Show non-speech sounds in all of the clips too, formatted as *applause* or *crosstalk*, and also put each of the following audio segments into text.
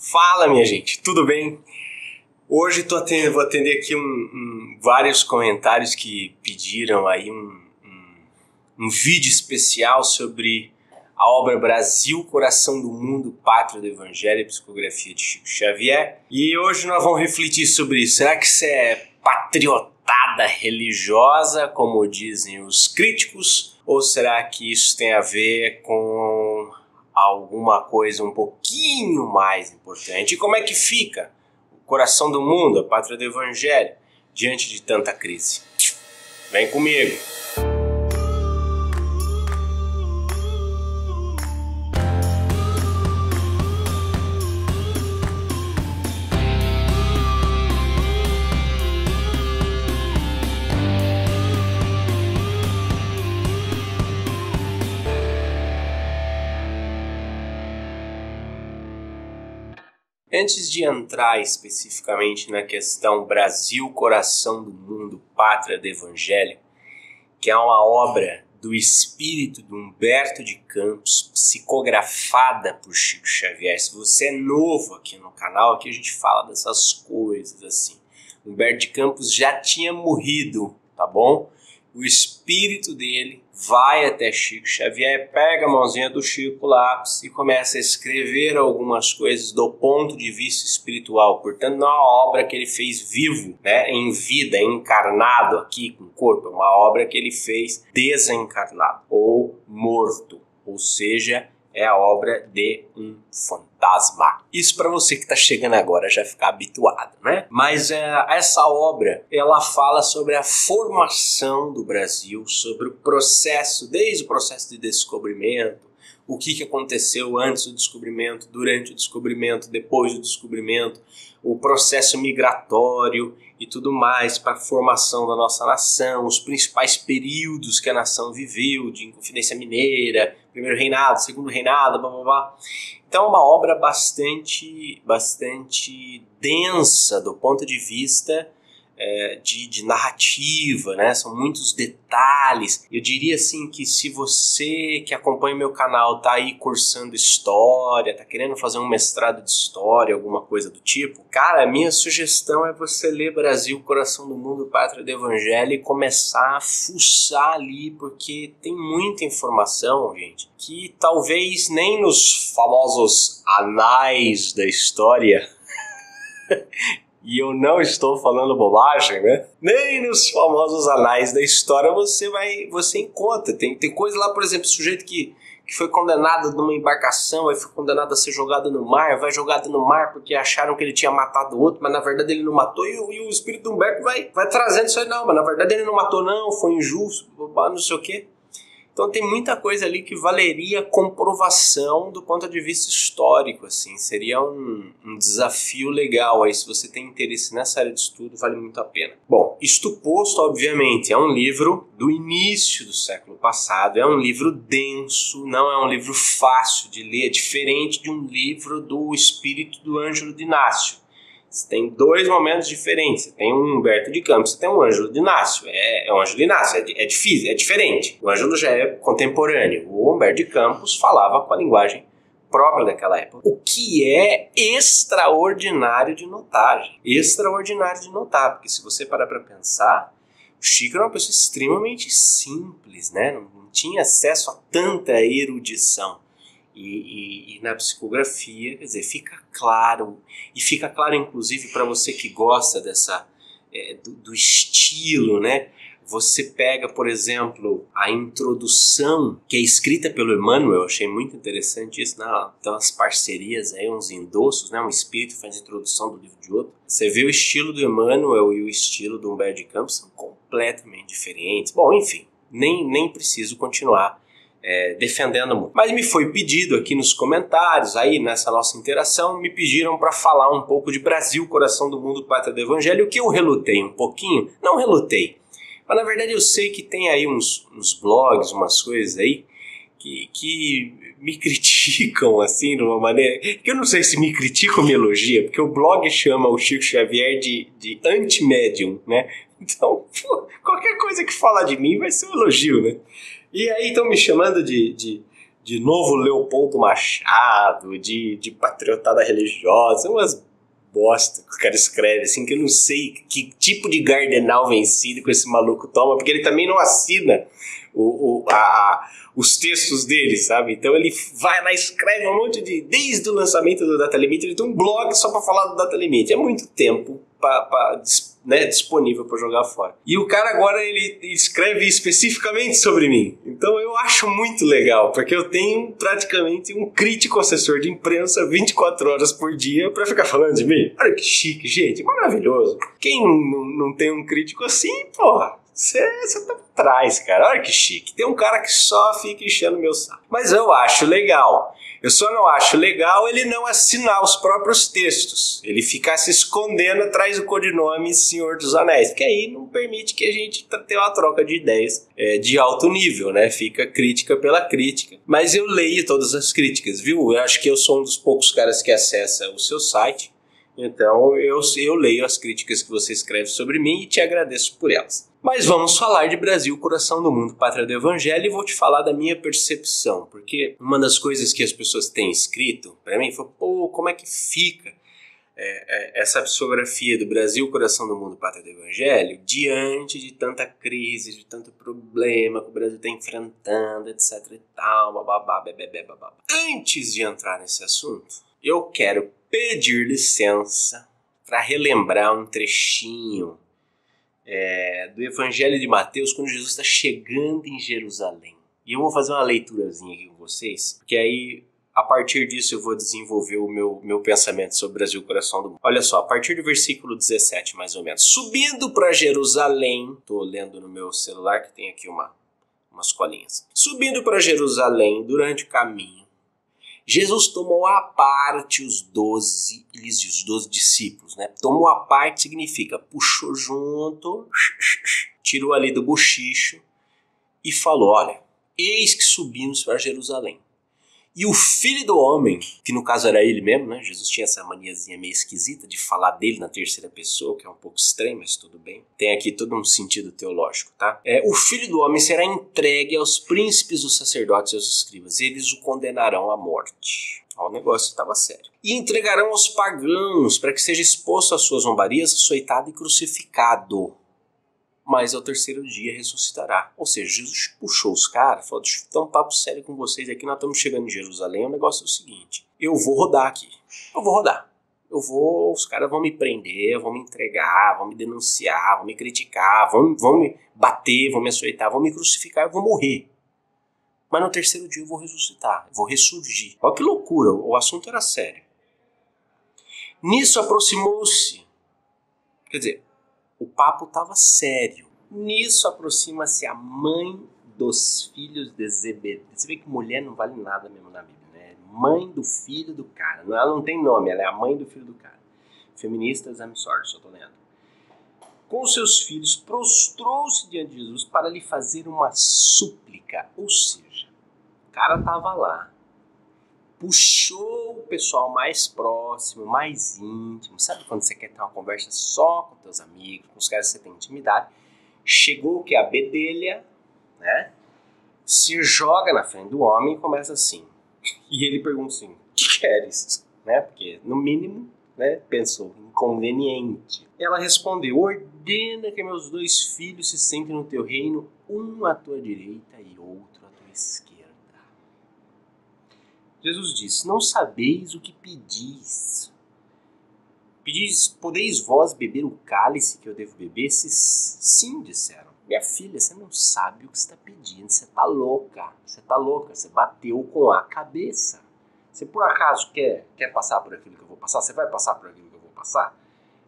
Fala, minha gente, tudo bem? Hoje tô atendendo, vou atender aqui um, um, vários comentários que pediram aí um, um, vídeo especial sobre a obra Brasil, Coração do Mundo, Pátria do Evangelho e Psicografia de Chico Xavier. E hoje nós vamos refletir sobre isso. Será que isso é patriotada religiosa, como dizem os críticos, ou será que isso tem a ver com alguma coisa um pouquinho mais importante. E como é que fica o coração do mundo, a pátria do evangelho, diante de tanta crise? Vem comigo! Antes de entrar especificamente na questão Brasil, coração do mundo, pátria do evangelho, que é uma obra do espírito de Humberto de Campos, psicografada por Chico Xavier. Se você é novo aqui no canal, aqui a gente fala dessas coisas assim. Humberto de Campos já tinha morrido, tá bom? O espírito dele vai até Chico Xavier, pega a mãozinha do Chico lápis e começa a escrever algumas coisas do ponto de vista espiritual. Portanto, não é uma obra que ele fez vivo, né, em vida, encarnado aqui com o corpo, é uma obra que ele fez desencarnado ou morto, ou seja, é a obra de um fantasma. Isso para você que está chegando agora já ficar habituado, né? Mas é, essa obra ela fala sobre a formação do Brasil, sobre o processo, desde o processo de descobrimento, o que, que aconteceu antes do descobrimento, durante o descobrimento, depois do descobrimento, o processo migratório e tudo mais para a formação da nossa nação, os principais períodos que a nação viveu, de Inconfidência Mineira, primeiro reinado, segundo reinado, blá blá blá. Então é uma obra bastante, bastante densa do ponto de vista é, de, de, narrativa, né? São muitos detalhes. Eu diria assim que se você que acompanha meu canal tá aí cursando história, tá querendo fazer um mestrado de história, alguma coisa do tipo, cara, minha sugestão é você ler Brasil, Coração do Mundo, Pátria do Evangelho e começar a fuçar ali, porque tem muita informação, gente, que talvez nem nos famosos anais da história *laughs* e eu não estou falando bobagem, né? Nem nos famosos anais da história você vai, você encontra. Tem, tem coisa lá, por exemplo, sujeito que, que foi condenado numa embarcação, aí foi condenado a ser jogado no mar, vai jogado no mar porque acharam que ele tinha matado o outro, mas na verdade ele não matou, e, e o espírito do Humberto vai, vai trazendo isso aí, não, mas na verdade ele não matou, não, foi injusto, não sei o quê. Então tem muita coisa ali que valeria comprovação do ponto de vista histórico, assim, seria um, um, desafio legal aí, se você tem interesse nessa área de estudo, vale muito a pena. Bom, isto posto, obviamente, é um livro do início do século passado, é um livro denso, não é um livro fácil de ler, é diferente de um livro do espírito do Ângelo de Inácio você tem dois momentos diferentes. Você tem um Humberto de Campos, você tem um Ângelo de Inácio. É, é um Ângelo de Inácio, é, é difícil, é diferente. O Ângelo já é contemporâneo. O Humberto de Campos falava com a linguagem própria daquela época. O que é extraordinário de notar. Extraordinário de notar, porque se você parar para pensar, o Chico era uma pessoa extremamente simples, né? Não, não tinha acesso a tanta erudição. E, e, e, na psicografia, quer dizer, fica claro, e fica claro inclusive para você que gosta dessa é, do, do, estilo, né? Você pega, por exemplo, a introdução que é escrita pelo Emmanuel, achei muito interessante isso, né? Então as parcerias aí, uns endossos, né? Um espírito faz introdução do livro de outro. Você vê o estilo do Emmanuel e o estilo do Humberto de Campos são completamente diferentes. Bom, enfim, nem, nem preciso continuar é, defendendo muito. Mas me foi pedido aqui nos comentários, aí nessa nossa interação, me pediram para falar um pouco de Brasil, coração do mundo, pátria do evangelho, que eu relutei um pouquinho, não relutei, mas na verdade eu sei que tem aí uns, uns blogs, umas coisas aí, que, que me *laughs* criticam assim de uma maneira que eu não sei se me criticam ou me elogia, porque o blog chama o Chico Xavier de, de anti-médium, né? Então, *laughs* qualquer coisa que fala de mim vai ser um elogio, né? E aí estão me chamando de, de, de novo Leopoldo Machado, de, de patriotada religiosa, umas bosta que o cara escreve, assim, que eu não sei que tipo de gardenal vencido que esse maluco toma, porque ele também não assina o, o, a, os textos dele, sabe? Então ele vai lá, escreve um monte de. Desde o lançamento do Data Limit, ele tem um blog só para falar do Data Limit. É muito tempo para né, disponível para jogar fora. E o cara agora ele escreve especificamente sobre mim. Então eu acho muito legal, porque eu tenho praticamente um crítico assessor de imprensa 24 horas por dia para ficar falando de mim. Olha que chique, gente, maravilhoso. Quem não, não tem um crítico assim, porra, você tá atrás, cara. Olha que chique. Tem um cara que só fica enchendo meu saco. Mas eu acho legal. Eu só não acho legal ele não assinar os próprios textos. Ele ficar se escondendo atrás do codinome Senhor dos Anéis. Porque aí não permite que a gente tenha uma troca de ideias é, de alto nível, né? Fica crítica pela crítica. Mas eu leio todas as críticas, viu? Eu acho que eu sou um dos poucos caras que acessa o seu site. Então eu, eu leio as críticas que você escreve sobre mim e te agradeço por elas. Mas vamos falar de Brasil, coração do mundo, pátria do evangelho, e vou te falar da minha percepção, porque uma das coisas que as pessoas têm escrito para mim foi: pô, como é que fica é, é, essa psicografia do Brasil, coração do mundo, pátria do evangelho, diante de tanta crise, de tanto problema que o Brasil está enfrentando, etc e tal, bababá, bebê, babá. Antes de entrar nesse assunto, eu quero pedir licença para relembrar um trechinho é, do Evangelho de Mateus quando Jesus está chegando em Jerusalém. E eu vou fazer uma leiturazinha aqui com vocês, porque aí a partir disso eu vou desenvolver o meu, meu pensamento sobre o Brasil, coração do mundo. Olha só, a partir do versículo 17, mais ou menos. Subindo para Jerusalém, estou lendo no meu celular que tem aqui uma, umas colinhas. Subindo para Jerusalém, durante o caminho, Jesus tomou à parte os doze, os doze discípulos, né? Tomou à parte significa puxou junto, tirou ali do bochicho e falou: Olha, eis que subimos para Jerusalém. E o filho do homem, que no caso era ele mesmo, né? Jesus tinha essa maniazinha meio esquisita de falar dele na terceira pessoa, que é um pouco estranho, mas tudo bem. Tem aqui todo um sentido teológico, tá? É, o filho do homem será entregue aos príncipes dos sacerdotes e aos escribas. Eles o condenarão à morte. O negócio estava sério. E entregarão aos pagãos para que seja exposto às suas zombarias, açoitado e crucificado mas ao terceiro dia ressuscitará. Ou seja, Jesus puxou os caras, falou: deixa eu dar um papo sério com vocês aqui, nós estamos chegando em Jerusalém. O negócio é o seguinte: eu vou rodar aqui. Eu vou rodar. Eu vou, os caras vão me prender, vão me entregar, vão me denunciar, vão me criticar, vão, vão me bater, vão me açoitar, vão me crucificar, eu vou morrer. Mas no terceiro dia eu vou ressuscitar, vou ressurgir. Olha que loucura, o assunto era sério. Nisso aproximou-se, quer dizer, o papo estava sério. Nisso aproxima-se a mãe dos filhos de Zebedeu. Você vê que mulher não vale nada mesmo na Bíblia, né? Mãe do filho do cara. Ela não tem nome, ela é a mãe do filho do cara. Feministas, I'm sorry, só tô lendo. Com seus filhos, prostrou-se diante de Jesus para lhe fazer uma súplica. Ou seja, o cara tava lá, puxou o pessoal mais próximo, mais íntimo. Sabe quando você quer ter uma conversa só com teus amigos, com os caras que você tem intimidade? Chegou que a bedelha, né? Se joga na frente do homem e começa assim. E ele pergunta assim: "O que queres?", né? Porque no mínimo, né, pensou inconveniente. Ela respondeu: "Ordena que meus dois filhos se sentem no teu reino, um à tua direita e outro à tua esquerda." Jesus disse: Não sabeis o que pedis. Pedis, podeis vós beber o cálice que eu devo beber? Se sim, disseram. Minha filha, você não sabe o que está pedindo. Você está louca. Você está louca. Você bateu com a cabeça. Você por acaso quer, quer passar por aquilo que eu vou passar? Você vai passar por aquilo que eu vou passar?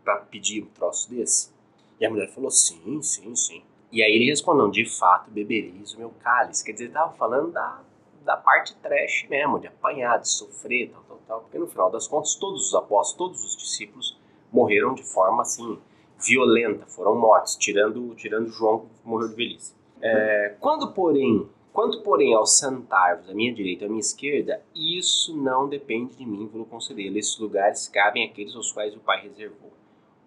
Para pedir um troço desse? E a mulher falou: Sim, sim, sim. E aí ele respondeu: De fato, bebereis o meu cálice. Quer dizer, ele estava falando da da parte trash mesmo, de apanhar, de sofrer, tal, tal, tal. Porque no final das contas, todos os apóstolos, todos os discípulos morreram de forma assim, violenta, foram mortos, tirando, tirando João que morreu de velhice. É, quando, porém, quanto, porém, ao sentar-vos à minha direita à minha esquerda, isso não depende de mim vou conceder. Esses lugares cabem àqueles aos quais o Pai reservou.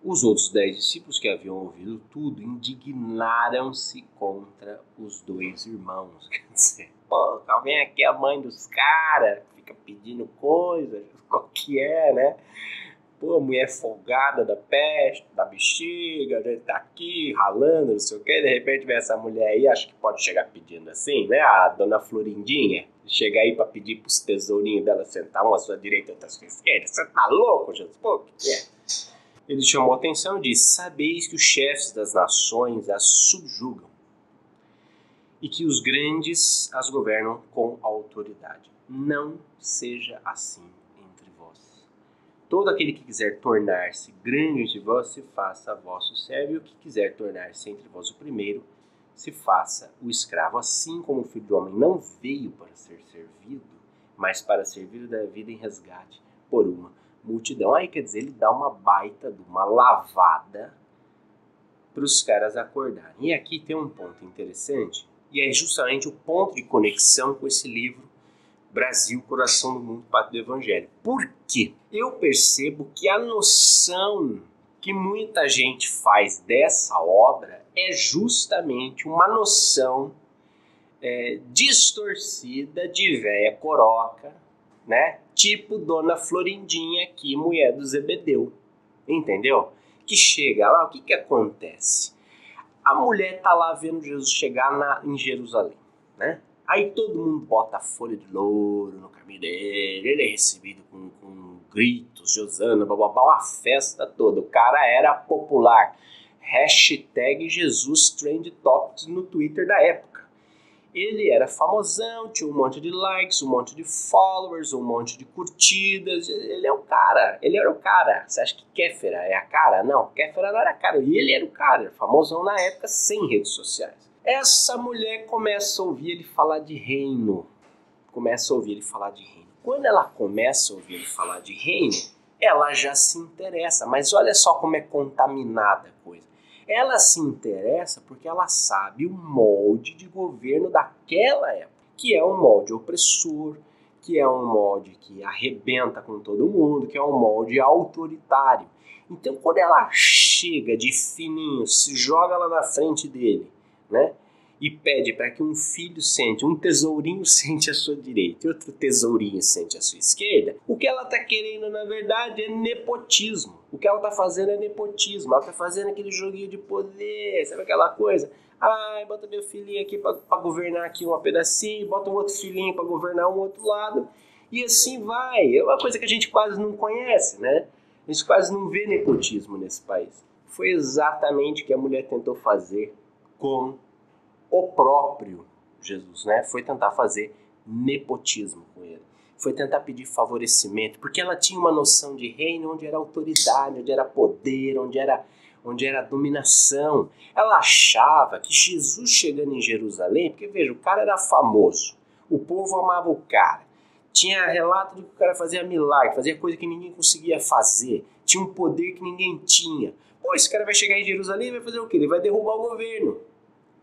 Os outros dez discípulos que haviam ouvido tudo indignaram-se contra os dois irmãos. *laughs* Quer dizer, pô, vem aqui a mãe dos caras, fica pedindo coisas, *laughs* qual que é, né? Pô, mulher folgada da peste, da bexiga, né? tá aqui ralando, não sei o que, de repente vem essa mulher aí, acho que pode chegar pedindo assim, né? A dona Florindinha, chegar aí para pedir pros tesourinhos dela sentar uma à sua direita outra à sua esquerda. Você tá louco, Jesus? Pô, que é? Ele chamou a atenção e disse: Sabeis que os chefes das nações as subjugam e que os grandes as governam com autoridade. Não seja assim entre vós. Todo aquele que quiser tornar-se grande entre vós, se faça vosso servo, e o que quiser tornar-se entre vós o primeiro, se faça o escravo. Assim como o filho do homem não veio para ser servido, mas para servir da vida em resgate por uma multidão. Aí quer dizer, ele dá uma baita de uma lavada para os caras acordarem. E aqui tem um ponto interessante, e é justamente o ponto de conexão com esse livro Brasil, Coração do Mundo, Pátria do Evangelho. Por quê? Eu percebo que a noção que muita gente faz dessa obra é justamente uma noção é, distorcida de véia coroca, né? Tipo Dona Florindinha aqui, mulher do Zebedeu. Entendeu? Que chega lá, o que que acontece? A mulher tá lá vendo Jesus chegar na, em Jerusalém, né? Aí todo mundo bota folha de louro no caminho dele, ele é recebido com, com gritos, Josana, bababá, uma festa toda. O cara era popular. Hashtag Jesus Trend Topics no Twitter da época ele era famosão, tinha um monte de likes, um monte de followers, um monte de curtidas. Ele é o cara, ele era o cara. Você acha que Kéfera é a cara? Não, Kéfera não era a cara. E ele era o cara, famosão na época, sem redes sociais. Essa mulher começa a ouvir ele falar de reino. Começa a ouvir ele falar de reino. Quando ela começa a ouvir ele falar de reino, ela já se interessa. Mas olha só como é contaminada a coisa ela se interessa porque ela sabe o molde de governo daquela época, que é um molde opressor, que é um molde que arrebenta com todo mundo, que é um molde autoritário. Então, quando ela chega de fininho, se joga lá na frente dele, né? E pede para que um filho sente, um tesourinho *laughs* sente à sua direita e outro tesourinho sente à sua esquerda, o que ela está querendo na verdade é nepotismo. O que ela está fazendo é nepotismo, ela está fazendo aquele joguinho de poder, sabe aquela coisa? Ai, bota meu filhinho aqui para governar aqui um pedacinho, bota um outro filhinho para governar um outro lado, e assim vai. É uma coisa que a gente quase não conhece, né? A gente quase não vê nepotismo nesse país. Foi exatamente o que a mulher tentou fazer com o próprio Jesus, né? Foi tentar fazer nepotismo com ele. Foi tentar pedir favorecimento, porque ela tinha uma noção de reino onde era autoridade, onde era poder, onde era onde era dominação. Ela achava que Jesus chegando em Jerusalém, porque veja, o cara era famoso, o povo amava o cara, tinha relato de que o cara fazia milagre, fazia coisa que ninguém conseguia fazer, tinha um poder que ninguém tinha. Pô, esse cara vai chegar em Jerusalém e vai fazer o quê? Ele vai derrubar o governo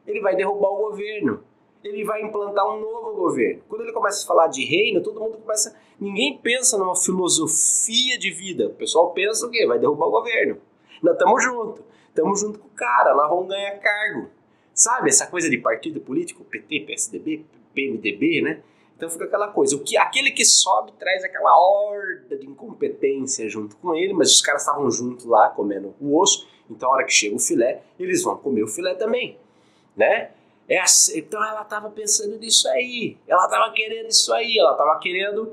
ele vai derrubar o governo. Ele vai implantar um novo governo. Quando ele começa a falar de reino, todo mundo começa. Ninguém pensa numa filosofia de vida. O pessoal pensa o quê? Vai derrubar o governo. Nós estamos juntos. Estamos junto com o cara, nós vamos ganhar cargo. Sabe essa coisa de partido político, PT, PSDB, PMDB, né? Então fica aquela coisa, o que aquele que sobe traz aquela horda de incompetência junto com ele, mas os caras estavam juntos lá comendo o osso, então a hora que chega o filé, eles vão comer o filé também né? É assim, então ela estava pensando nisso aí, ela estava querendo isso aí, ela estava querendo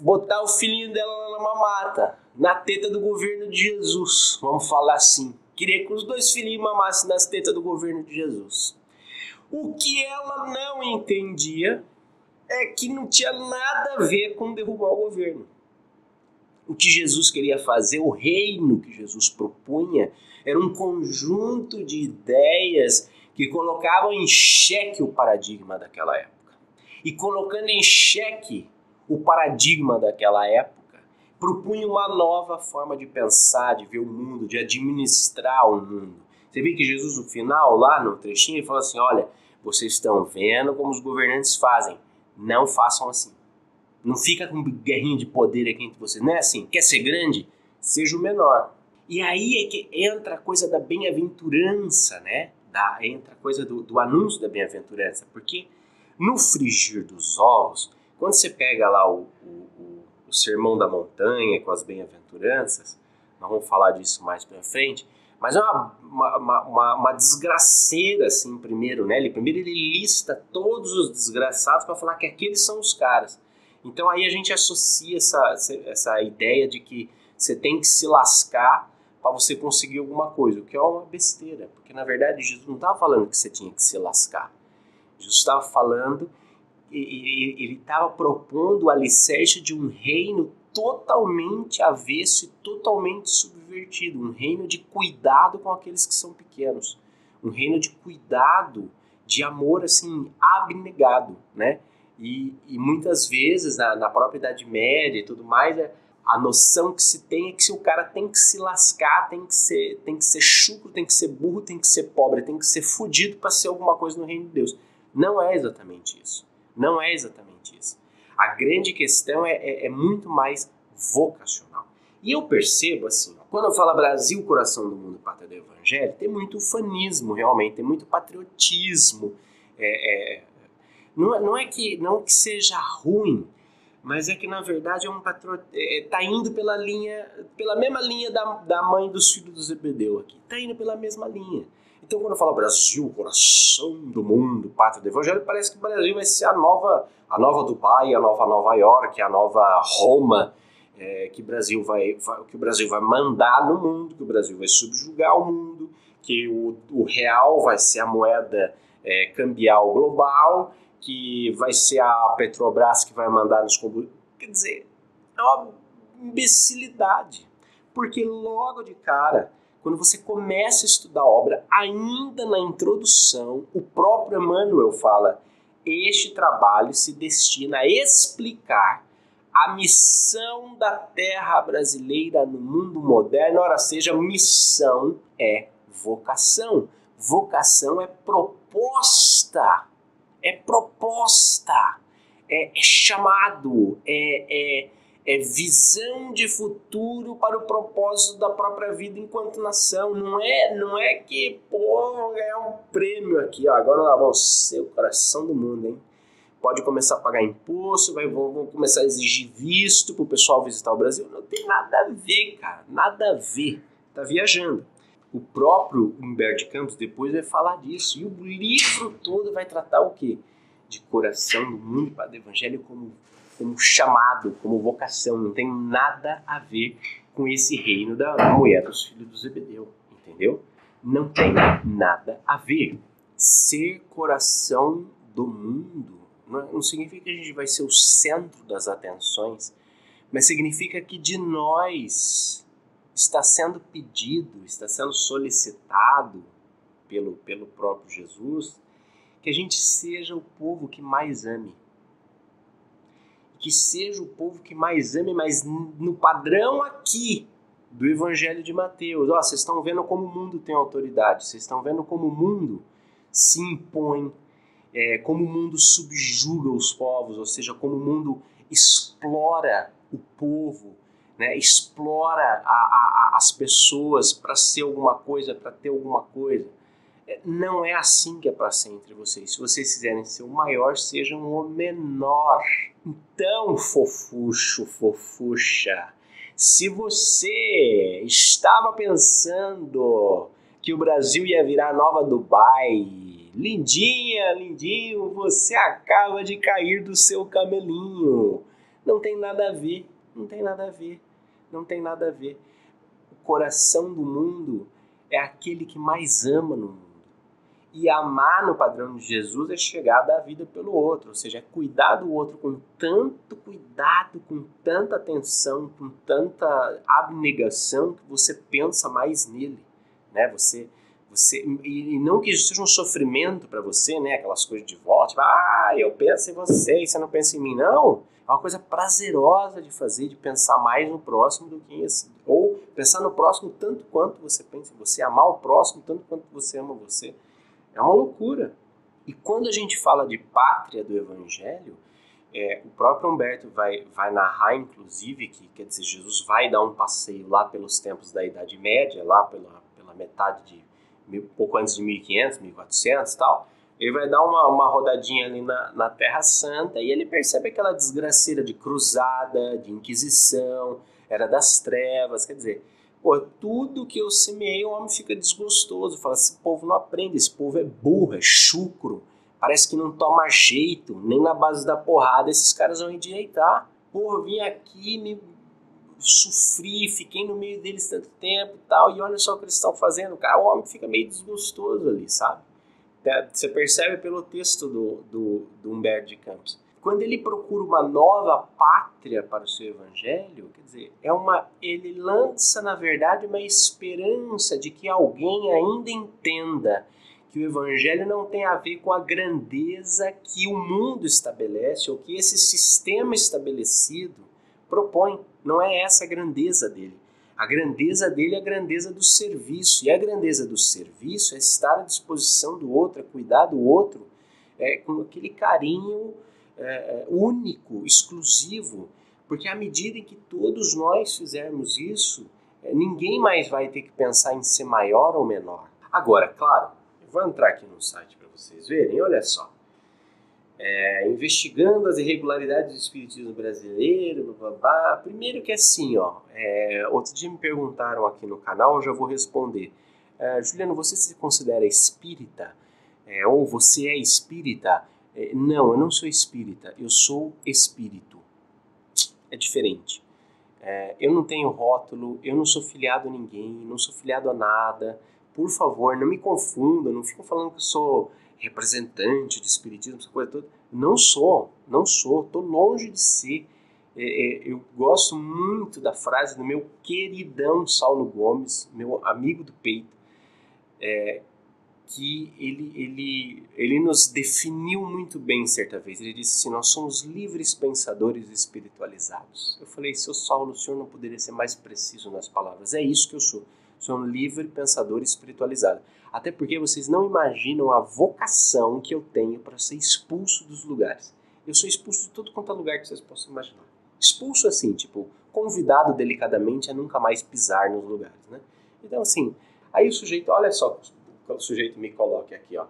botar o filhinho dela numa mata, na teta do governo de Jesus, vamos falar assim. Queria que os dois filhinhos mamassem nas tetas do governo de Jesus. O que ela não entendia é que não tinha nada a ver com derrubar o governo. O que Jesus queria fazer, o reino que Jesus propunha, era um conjunto de ideias que colocavam em xeque o paradigma daquela época. E colocando em xeque o paradigma daquela época, propunha uma nova forma de pensar, de ver o mundo, de administrar o mundo. Você vê que Jesus, no final, lá no trechinho, ele fala assim: olha, vocês estão vendo como os governantes fazem, não façam assim. Não fica com guerrinha de poder aqui entre vocês. Não é assim. Quer ser grande? Seja o menor. E aí é que entra a coisa da bem-aventurança, né? Da, entra a coisa do, do anúncio da bem-aventurança, porque No frigir dos ovos, quando você pega lá o, o, o Sermão da Montanha com as bem-aventuranças, nós vamos falar disso mais para frente, mas é uma, uma, uma, uma, desgraceira, assim, primeiro, né? Ele, primeiro ele lista todos os desgraçados para falar que aqueles são os caras. Então aí a gente associa essa, essa ideia de que você tem que se lascar para você conseguir alguma coisa, o que é uma besteira, porque na verdade Jesus não estava falando que você tinha que se lascar. Jesus estava falando, ele estava propondo o alicerce de um reino totalmente avesso e totalmente subvertido, um reino de cuidado com aqueles que são pequenos, um reino de cuidado, de amor assim abnegado, né? E, e muitas vezes na, na própria Idade Média e tudo mais, é, a noção que se tem é que se o cara tem que se lascar, tem que ser, tem que ser chucro, tem que ser burro, tem que ser pobre, tem que ser fudido para ser alguma coisa no reino de Deus. Não é exatamente isso. Não é exatamente isso. A grande questão é, é, é muito mais vocacional. E eu percebo assim, quando eu falo Brasil, coração do mundo, pátria do evangelho, tem muito ufanismo realmente, tem muito patriotismo. É, é, não, é, não, é que, não que seja ruim, mas é que na verdade é um patrão é, tá indo pela linha, pela mesma linha da, da mãe dos filhos do Zebedeu aqui, tá indo pela mesma linha. Então quando eu falo Brasil, coração do mundo, pátria do evangelho, parece que o Brasil vai ser a nova, a nova Dubai, a nova Nova York, a nova Roma, é, que, Brasil vai, vai, que o Brasil vai mandar no mundo, que o Brasil vai subjugar o mundo, que o, o real vai ser a moeda é, cambial global que vai ser a Petrobras que vai mandar nos combustíveis. Quer dizer, é uma imbecilidade. Porque logo de cara, quando você começa a estudar a obra, ainda na introdução, o próprio Emmanuel fala: este trabalho se destina a explicar a missão da terra brasileira no mundo moderno. Ora, seja, missão é vocação. Vocação é proposta é proposta, é, é chamado, é, é, é, visão de futuro para o propósito da própria vida enquanto nação. Não é, não é que, pô, vou ganhar um prêmio aqui, ó, agora nós vamos ser o coração do mundo, hein? Pode começar a pagar imposto, vai, vão, vão começar a exigir visto para o pessoal visitar o Brasil. Não tem nada a ver, cara, nada a ver. Tá viajando. O próprio Humberto Campos depois vai falar disso. E o livro todo vai tratar o quê? De coração do mundo para o evangelho como, como chamado, como vocação. Não tem nada a ver com esse reino da mulher dos filhos do Zebedeu. Entendeu? Não tem nada a ver. Ser coração do mundo não significa que a gente vai ser o centro das atenções, mas significa que de nós está sendo pedido, está sendo solicitado pelo, pelo próprio Jesus, que a gente seja o povo que mais ame. Que seja o povo que mais ame, mas no padrão aqui do Evangelho de Mateus. Ó, vocês estão vendo como o mundo tem autoridade, vocês estão vendo como o mundo se impõe, é, como o mundo subjuga os povos, ou seja, como o mundo explora o povo, né, explora a, a, as pessoas para ser alguma coisa, para ter alguma coisa. É, não é assim que é para ser entre vocês. Se vocês quiserem ser o maior, sejam o menor. Então, fofucho, fofucha, se você estava pensando que o Brasil ia virar nova Dubai, lindinha, lindinho, você acaba de cair do seu camelinho. Não tem nada a ver, não tem nada a ver não tem nada a ver. O coração do mundo é aquele que mais ama no mundo. E amar no padrão de Jesus é chegar a dar a vida pelo outro, ou seja, é cuidar do outro com tanto cuidado, com tanta atenção, com tanta abnegação que você pensa mais nele, né? Você você e não que isso seja um sofrimento para você, né? Aquelas coisas de volta, tipo, ah, eu penso em você e você não pensa em mim, não. É uma coisa prazerosa de fazer, de pensar mais no próximo do que em esse. Ou pensar no próximo tanto quanto você pensa em você, amar o próximo tanto quanto você ama você. É uma loucura. E quando a gente fala de pátria do Evangelho, é, o próprio Humberto vai, vai narrar, inclusive, que quer dizer, Jesus vai dar um passeio lá pelos tempos da Idade Média, lá pela, pela metade de, pouco antes de 1500, 1400 e tal, Ele vai dar uma, uma rodadinha ali na, na Terra Santa e ele percebe aquela desgraceira de cruzada, de inquisição, era das trevas, quer dizer, pô, tudo que eu semeei o homem fica desgostoso, fala, esse povo não aprende, esse povo é burro, é chucro, parece que não toma jeito, nem na base da porrada esses caras vão endireitar. Pô, vim aqui, me sofri, fiquei no meio deles tanto tempo e tal, e olha só o que eles estão fazendo. Cara, o homem fica meio desgostoso ali, sabe? É, você percebe pelo texto do, do, do Humberto de Campos. Quando ele procura uma nova pátria para o seu evangelho, quer dizer, é uma, ele lança, na verdade, uma esperança de que alguém ainda entenda que o evangelho não tem a ver com a grandeza que o mundo estabelece ou que esse sistema estabelecido propõe. Não é essa a grandeza dele. A grandeza dele é a grandeza do serviço. E a grandeza do serviço é estar à disposição do outro, é cuidar do outro é, com aquele carinho é, é único, exclusivo. Porque à medida em que todos nós fizermos isso, é, ninguém mais vai ter que pensar em ser maior ou menor. Agora, claro, eu vou entrar aqui no site para vocês verem, olha só é, investigando as irregularidades do espiritismo brasileiro, blá, blá, blá. primeiro que assim, ó, é, outro dia me perguntaram aqui no canal, eu já vou responder. É, Juliano, você se considera espírita? É, ou você é espírita? É, não, eu não sou espírita, eu sou espírito. É diferente. É, eu não tenho rótulo, eu não sou filiado a ninguém, não sou filiado a nada. Por favor, não me confunda, não fico falando que eu sou representante de espiritismo, essa coisa toda. Não sou, não sou, estou longe de ser. É, é, eu gosto muito da frase do meu queridão Saulo Gomes, meu amigo do peito, é, que ele, ele, ele nos definiu muito bem certa vez. Ele disse assim: Nós somos livres pensadores espiritualizados. Eu falei, seu Saulo, o senhor não poderia ser mais preciso nas palavras. É isso que eu sou. Sou um livre pensador espiritualizado. Até porque vocês não imaginam a vocação que eu tenho para ser expulso dos lugares. Eu sou expulso de todo quanto é lugar que vocês possam imaginar. Expulso assim, tipo, convidado delicadamente a nunca mais pisar nos lugares, né? Então, assim, aí o sujeito, olha só, o sujeito me coloca aqui, ó.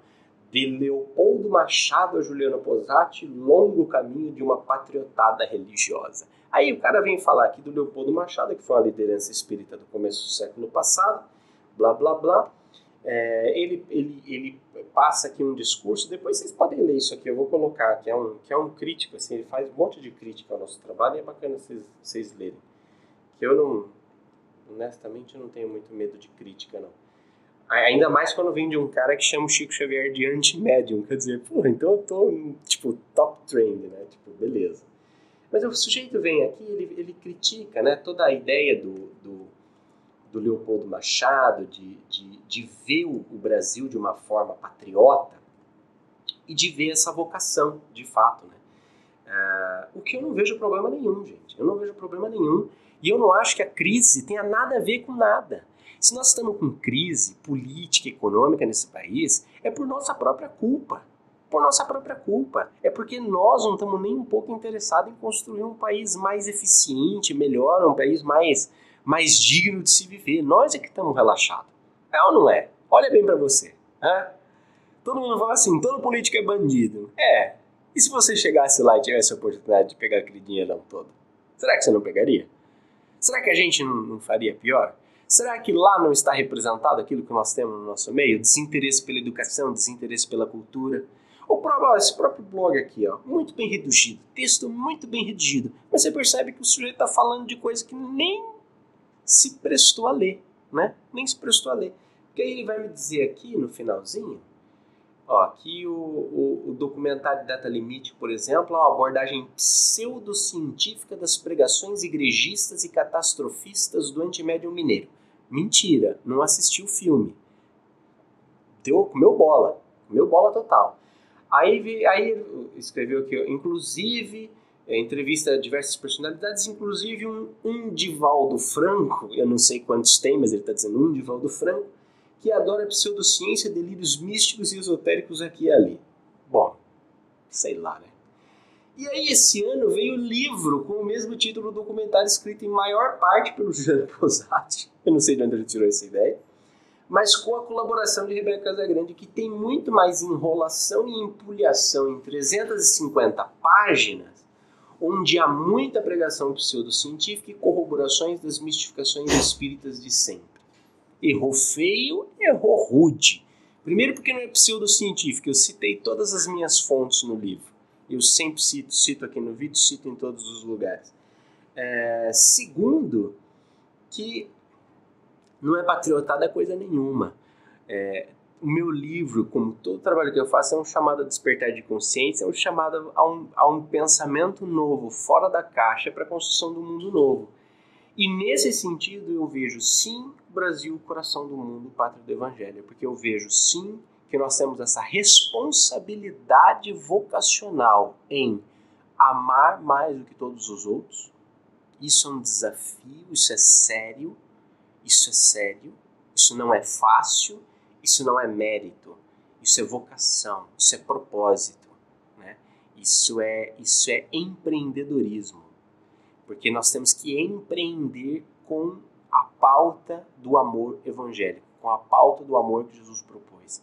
De Leopoldo Machado a Juliano Posati, longo caminho de uma patriotada religiosa. Aí o cara vem falar aqui do Leopoldo Machado, que foi uma liderança espírita do começo do século passado, blá blá blá é, ele, ele, ele passa aqui um discurso, depois vocês podem ler isso aqui, eu vou colocar, que é um, que é um crítico, assim, ele faz um monte de crítica ao nosso trabalho e é bacana vocês, vocês lerem. Que eu não, honestamente, eu não tenho muito medo de crítica, não. Ainda mais quando vem de um cara que chama o Chico Xavier de anti-médium, quer dizer, pô, então eu tô, tipo, top trend, né, tipo, beleza. Mas o sujeito vem aqui, ele, ele critica, né, toda a ideia do, do do Leopoldo Machado, de, de, de ver o, Brasil de uma forma patriota e de ver essa vocação, de fato, né? Uh, o que eu não vejo problema nenhum, gente. Eu não vejo problema nenhum. E eu não acho que a crise tenha nada a ver com nada. Se nós estamos com crise política, econômica nesse país, é por nossa própria culpa. Por nossa própria culpa. É porque nós não estamos nem um pouco interessados em construir um país mais eficiente, melhor, um país mais mais digno de se viver. Nós é que estamos relaxados. É ou não é? Olha bem para você. Né? Todo mundo fala assim, todo político é bandido. É. E se você chegasse lá e tivesse a oportunidade de pegar aquele dinheirão todo? Será que você não pegaria? Será que a gente não, não faria pior? Será que lá não está representado aquilo que nós temos no nosso meio? Desinteresse pela educação, desinteresse pela cultura. O próprio, esse próprio blog aqui, ó, muito bem redigido, texto muito bem redigido, mas você percebe que o sujeito está falando de coisa que nem se prestou a ler, né? Nem se prestou a ler. Porque aí ele vai me dizer aqui no finalzinho, ó, que o, o, o documentário Data Limite, por exemplo, é uma abordagem pseudocientífica das pregações igrejístas e catastrofistas do antimédio mineiro. Mentira, não assisti o filme. Deu, comeu bola, comeu bola total. Aí, aí escreveu aqui, inclusive é, entrevista diversas personalidades, inclusive um, um Divaldo Franco, eu não sei quantos tem, mas ele está dizendo um Divaldo Franco, que adora pseudociência, delírios místicos e esotéricos aqui e ali. Bom, sei lá, né? E aí esse ano veio o livro com o mesmo título do documentário escrito em maior parte pelo Jean Posati. Eu não sei de onde ele tirou essa ideia. Mas com a colaboração de Rebeca Casagrande, que tem muito mais enrolação e empulhação em 350 páginas, onde há muita pregação pseudocientífica e corroborações das mistificações espíritas de sempre. Errou feio, errou rude. Primeiro porque não é pseudocientífico, eu citei todas as minhas fontes no livro. Eu sempre cito, cito aqui no vídeo, cito em todos os lugares. É, segundo, que não é patriotada coisa nenhuma. É, o meu livro, como todo trabalho que eu faço, é um chamado a despertar de consciência, é um chamado a um, a um pensamento novo, fora da caixa, para a construção do mundo novo. E nesse sentido eu vejo sim o Brasil, coração do mundo, pátria do Evangelho, porque eu vejo sim que nós temos essa responsabilidade vocacional em amar mais do que todos os outros. Isso é um desafio, isso é sério, isso é sério, isso não é fácil, isso não é mérito, isso é vocação, isso é propósito, né? Isso é isso é empreendedorismo, porque nós temos que empreender com a pauta do amor evangélico, com a pauta do amor que Jesus propôs.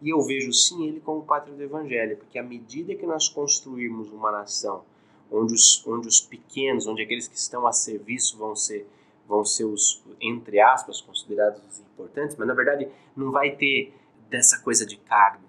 E eu vejo sim ele como pátria do evangelho, porque à medida que nós construirmos uma nação onde os, onde os pequenos, onde aqueles que estão a serviço vão ser vão ser os, entre aspas, considerados os importantes, mas na verdade não vai ter dessa coisa de cargo.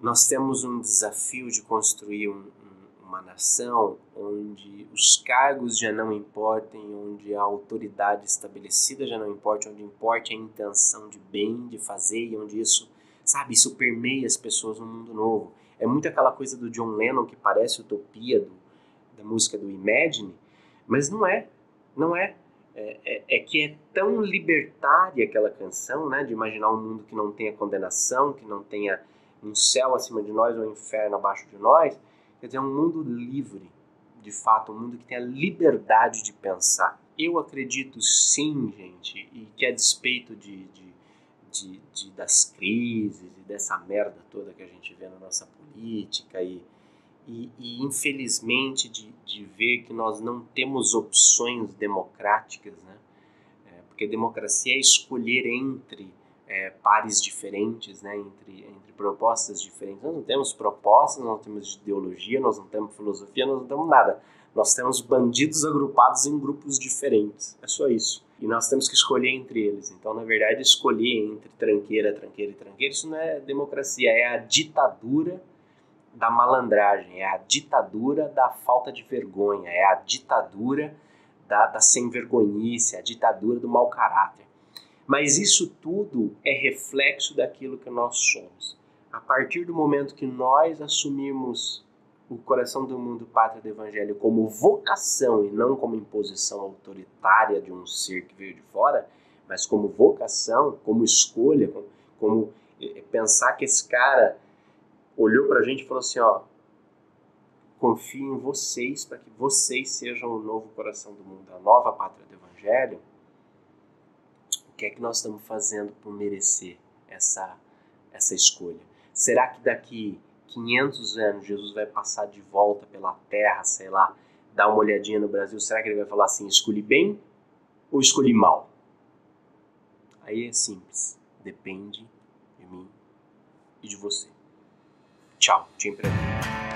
Nós temos um desafio de construir um, um, uma nação onde os cargos já não importem, onde a autoridade estabelecida já não importa, onde importe a intenção de bem, de fazer, e onde isso, sabe, isso permeia as pessoas no mundo novo. É muito aquela coisa do John Lennon que parece utopia do, da música do Imagine, mas não é não é. É, é, é, que é tão libertária aquela canção, né? De imaginar um mundo que não tenha condenação, que não tenha um céu acima de nós ou um inferno abaixo de nós. Quer dizer, um mundo livre, de fato, um mundo que tenha liberdade de pensar. Eu acredito sim, gente, e que a despeito de, de, de, de das crises e dessa merda toda que a gente vê na nossa política e e, e infelizmente de, de, ver que nós não temos opções democráticas, né? É, porque democracia é escolher entre é, pares diferentes, né? entre, entre propostas diferentes. Nós não temos propostas, nós não temos ideologia, nós não temos filosofia, nós não temos nada. Nós temos bandidos agrupados em grupos diferentes. É só isso. E nós temos que escolher entre eles. Então, na verdade, escolher entre tranqueira, tranqueira e tranqueira, isso não é democracia, é a ditadura da malandragem, é a ditadura da falta de vergonha, é a ditadura da, da sem-vergonhice, é a ditadura do mau caráter. Mas isso tudo é reflexo daquilo que nós somos. A partir do momento que nós assumimos o coração do mundo, pátria do evangelho, como vocação e não como imposição autoritária de um ser que veio de fora, mas como vocação, como escolha, como, como eh, pensar que esse cara olhou para a gente e falou assim: ó, confio em vocês para que vocês sejam o novo coração do mundo, a nova pátria do Evangelho. O que é que nós estamos fazendo por merecer essa, essa escolha? Será que daqui 500 anos Jesus vai passar de volta pela terra, sei lá, dar uma olhadinha no Brasil? Será que ele vai falar assim: escolhi bem ou escolhi mal? Aí é simples, depende de mim e de você. Ciao, ci imprendiamo.